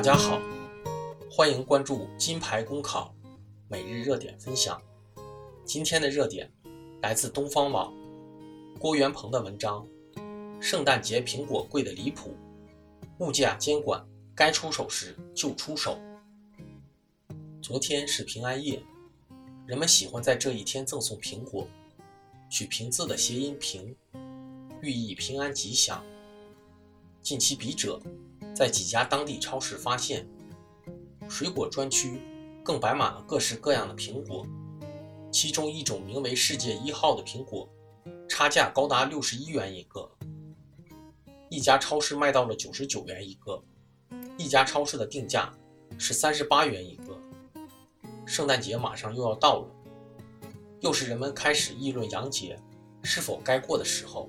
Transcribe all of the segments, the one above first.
大家好，欢迎关注金牌公考每日热点分享。今天的热点来自东方网郭元鹏的文章：圣诞节苹果贵的离谱，物价监管该出手时就出手。昨天是平安夜，人们喜欢在这一天赠送苹果，取“平”字的谐音“平”，寓意平安吉祥。近期，笔者在几家当地超市发现，水果专区更摆满了各式各样的苹果，其中一种名为“世界一号”的苹果，差价高达六十一元一个。一家超市卖到了九十九元一个，一家超市的定价是三十八元一个。圣诞节马上又要到了，又是人们开始议论洋节是否该过的时候。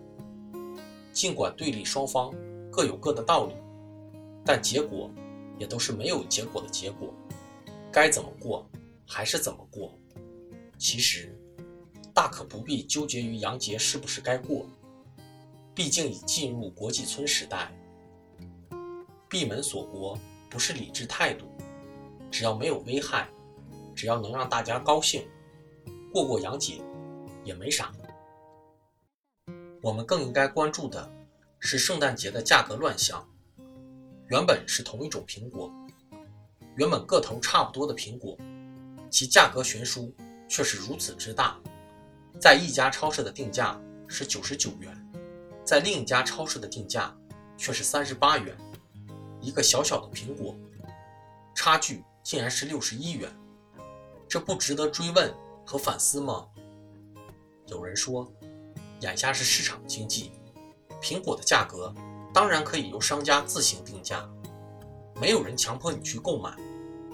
尽管对立双方。各有各的道理，但结果也都是没有结果的结果。该怎么过还是怎么过。其实大可不必纠结于洋节是不是该过，毕竟已进入国际村时代。闭门锁国不是理智态度，只要没有危害，只要能让大家高兴，过过洋节也没啥。我们更应该关注的。是圣诞节的价格乱象。原本是同一种苹果，原本个头差不多的苹果，其价格悬殊却是如此之大。在一家超市的定价是九十九元，在另一家超市的定价却是三十八元。一个小小的苹果，差距竟然是六十一元，这不值得追问和反思吗？有人说，眼下是市场经济。苹果的价格当然可以由商家自行定价，没有人强迫你去购买，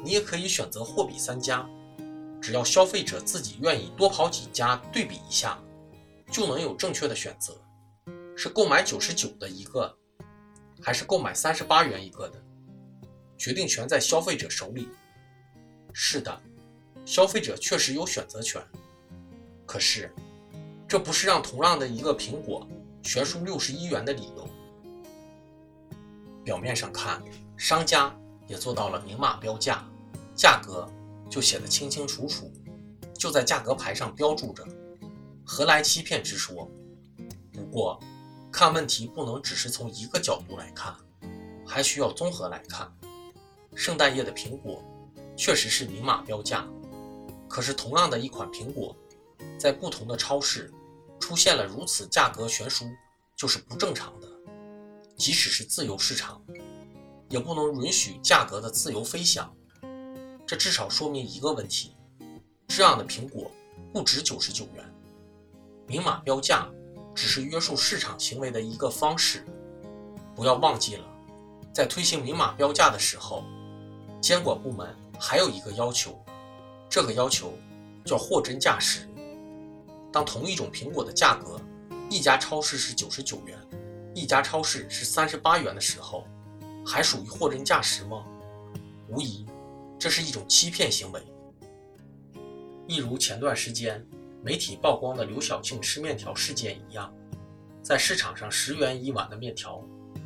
你也可以选择货比三家，只要消费者自己愿意多跑几家对比一下，就能有正确的选择，是购买九十九的一个，还是购买三十八元一个的，决定权在消费者手里。是的，消费者确实有选择权，可是这不是让同样的一个苹果。悬殊六十一元的理由，表面上看，商家也做到了明码标价，价格就写得清清楚楚，就在价格牌上标注着，何来欺骗之说？不过，看问题不能只是从一个角度来看，还需要综合来看。圣诞夜的苹果确实是明码标价，可是同样的一款苹果，在不同的超市。出现了如此价格悬殊，就是不正常的。即使是自由市场，也不能允许价格的自由飞翔。这至少说明一个问题：这样的苹果不值九十九元。明码标价只是约束市场行为的一个方式。不要忘记了，在推行明码标价的时候，监管部门还有一个要求，这个要求叫货真价实。当同一种苹果的价格，一家超市是九十九元，一家超市是三十八元的时候，还属于货真价实吗？无疑，这是一种欺骗行为。一如前段时间媒体曝光的刘晓庆吃面条事件一样，在市场上十元一碗的面条，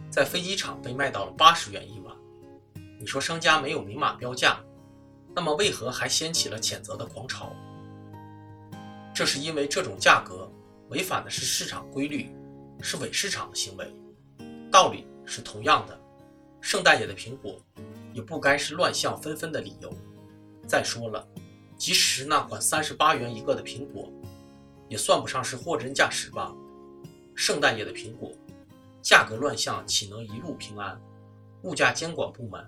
在飞机场被卖到了八十元一碗。你说商家没有明码标价，那么为何还掀起了谴责的狂潮？这是因为这种价格违反的是市场规律，是伪市场的行为。道理是同样的，圣诞夜的苹果也不该是乱象纷纷的理由。再说了，即使是那款三十八元一个的苹果，也算不上是货真价实吧？圣诞夜的苹果，价格乱象岂能一路平安？物价监管部门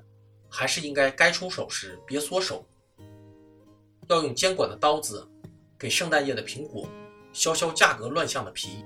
还是应该该出手时别缩手，要用监管的刀子。给圣诞夜的苹果削削价格乱象的皮。